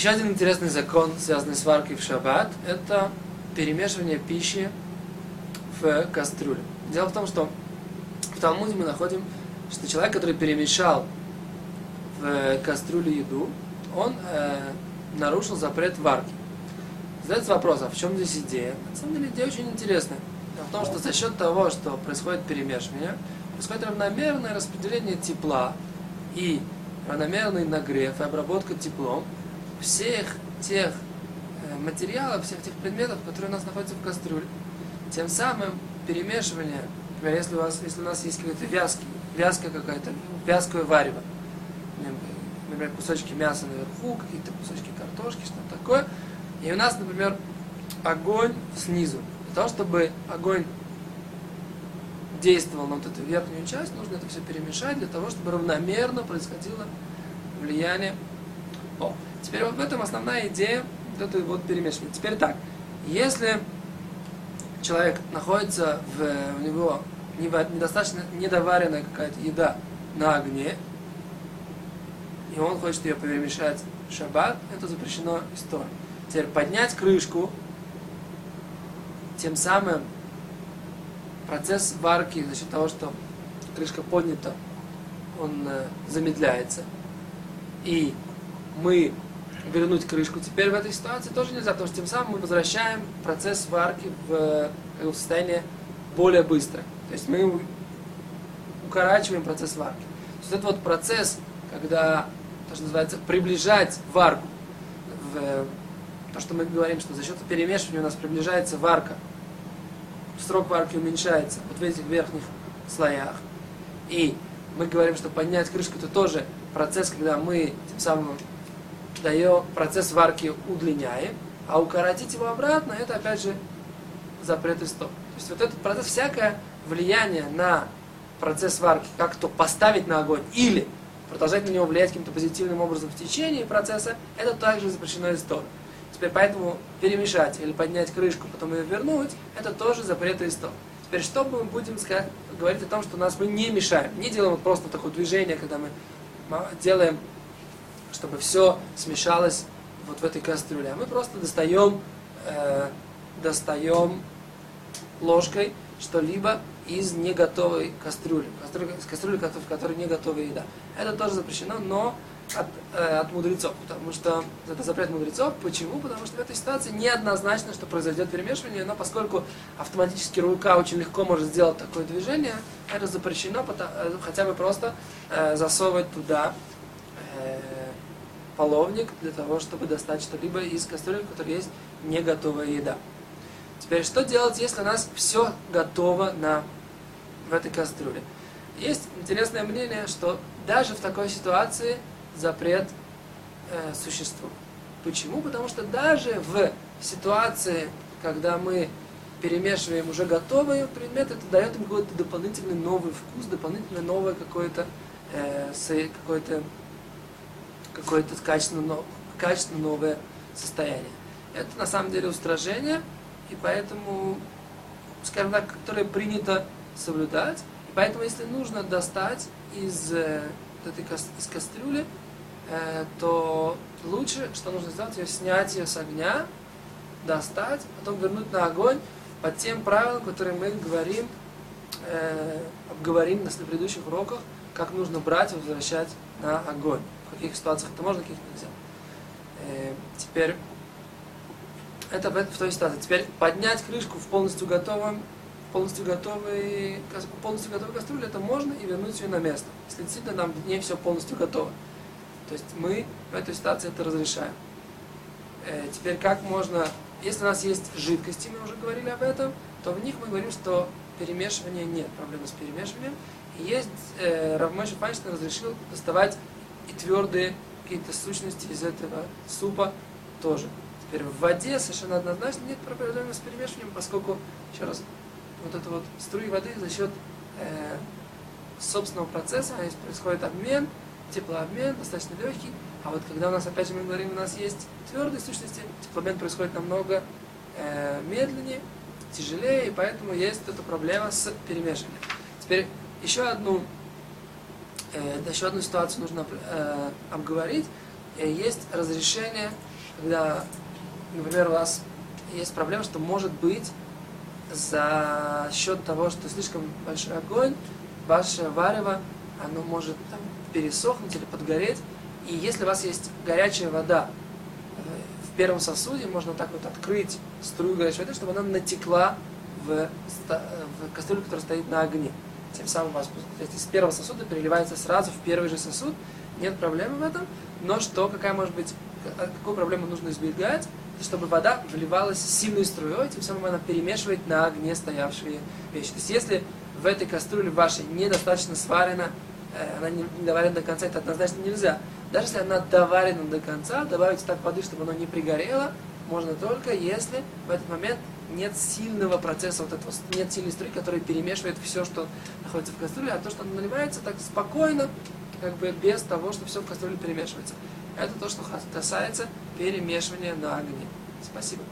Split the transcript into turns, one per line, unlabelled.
Еще один интересный закон, связанный с варкой в шаббат, это перемешивание пищи в кастрюле. Дело в том, что в Талмуде мы находим, что человек, который перемешал в кастрюле еду, он э, нарушил запрет варки. Задается вопрос, а в чем здесь идея? На самом деле идея очень интересная. Дело в том, что за счет того, что происходит перемешивание, происходит равномерное распределение тепла и равномерный нагрев и обработка теплом всех тех э, материалов, всех тех предметов, которые у нас находятся в кастрюле. Тем самым перемешивание, например, если у, вас, если у нас есть какой-то вязкий, вязкая какая-то, вязкое варево, например, кусочки мяса наверху, какие-то кусочки картошки, что-то такое, и у нас, например, огонь снизу. Для того, чтобы огонь действовал на вот эту верхнюю часть, нужно это все перемешать для того, чтобы равномерно происходило влияние. О, теперь вот в этом основная идея вот этой вот перемешивания. Теперь так, если человек находится в, у него недостаточно недоваренная какая-то еда на огне, и он хочет ее перемешать в шаббат, это запрещено историей. Теперь поднять крышку, тем самым процесс варки за счет того, что крышка поднята, он э, замедляется. И мы вернуть крышку теперь в этой ситуации тоже нельзя, потому что тем самым мы возвращаем процесс варки в, э, в состояние более быстро. То есть мы укорачиваем процесс варки. То есть это вот процесс, когда, то, что называется, приближать варку. В, то, что мы говорим, что за счет перемешивания у нас приближается варка срок варки уменьшается вот в этих верхних слоях. И мы говорим, что поднять крышку это тоже процесс, когда мы тем самым даем процесс варки удлиняем, а укоротить его обратно, это опять же запрет стоп. То есть вот этот процесс, всякое влияние на процесс варки, как то поставить на огонь или продолжать на него влиять каким-то позитивным образом в течение процесса, это также запрещено из Торы. Теперь поэтому перемешать или поднять крышку, потом ее вернуть, это тоже запрет из Теперь что мы будем сказать, говорить о том, что нас мы не мешаем, не делаем вот просто такое движение, когда мы делаем, чтобы все смешалось вот в этой кастрюле. А мы просто достаем, э, достаем ложкой что-либо из неготовой кастрюли, кастрюли, кастрюли, в которой не готовая еда. Это тоже запрещено, но от, э, от мудрецов, потому что это запрет мудрецов. Почему? Потому что в этой ситуации неоднозначно, что произойдет перемешивание, но поскольку автоматически рука очень легко может сделать такое движение, это запрещено, потому, э, хотя бы просто э, засовывать туда половник для того, чтобы достать что-либо из кастрюли, в которой есть не готовая еда. Теперь, что делать, если у нас все готово на, в этой кастрюле? Есть интересное мнение, что даже в такой ситуации запрет э, существует. Почему? Потому что даже в ситуации, когда мы перемешиваем уже готовые предметы, это дает им какой-то дополнительный новый вкус, дополнительное новое какое-то э, какое-то какое-то качественно, качественно новое состояние. Это на самом деле устражение, и поэтому, скажем так, которое принято соблюдать. И поэтому, если нужно достать из э, этой из кастрюли, э, то лучше, что нужно сделать, ее снять ее с огня, достать, потом вернуть на огонь по тем правилам, которые мы говорим, э, обговорим на предыдущих уроках, как нужно брать и возвращать на огонь. В каких ситуациях это можно, в каких нельзя. Э, теперь, это в, той ситуации. Теперь поднять крышку в полностью готовом полностью готовый, полностью готовой кастрюле, это можно и вернуть ее на место. Если действительно нам не все полностью готово. То есть мы в этой ситуации это разрешаем. Э, теперь как можно, если у нас есть жидкости, мы уже говорили об этом, то в них мы говорим, что перемешивания нет, проблемы с перемешиванием. Есть, э, Равмойша Панштейн разрешил доставать и твердые какие-то сущности из этого супа тоже. Теперь в воде совершенно однозначно нет проблемы с перемешиванием, поскольку, еще раз, вот это вот струи воды за счет э, собственного процесса, здесь происходит обмен, теплообмен, достаточно легкий, а вот когда у нас, опять же, мы говорим, у нас есть твердые сущности, теплообмен происходит намного э, медленнее, тяжелее, и поэтому есть эта проблема с перемешиванием. Теперь еще одну, э, еще одну ситуацию нужно э, обговорить. Э, есть разрешение когда, например, у вас есть проблема, что может быть за счет того, что слишком большой огонь, ваше варево, оно может там, пересохнуть или подгореть. И если у вас есть горячая вода в первом сосуде, можно так вот открыть струю горячей воды, чтобы она натекла в, в кастрюлю, которая стоит на огне. Тем самым у вас из первого сосуда переливается сразу в первый же сосуд. Нет проблемы в этом. Но что, какая может быть, какую проблему нужно избегать? чтобы вода вливалась сильной струей, тем самым она перемешивает на огне стоявшие вещи. То есть если в этой кастрюле вашей недостаточно сварена, э, она не доварена до конца, это однозначно нельзя. Даже если она доварена до конца, добавить так воды, чтобы оно не пригорело, можно только если в этот момент нет сильного процесса, вот этого, нет сильной струи, которая перемешивает все, что находится в кастрюле, а то, что наливается так спокойно, как бы без того, что все в кастрюле перемешивается. Это то, что касается перемешивания на огне. Спасибо.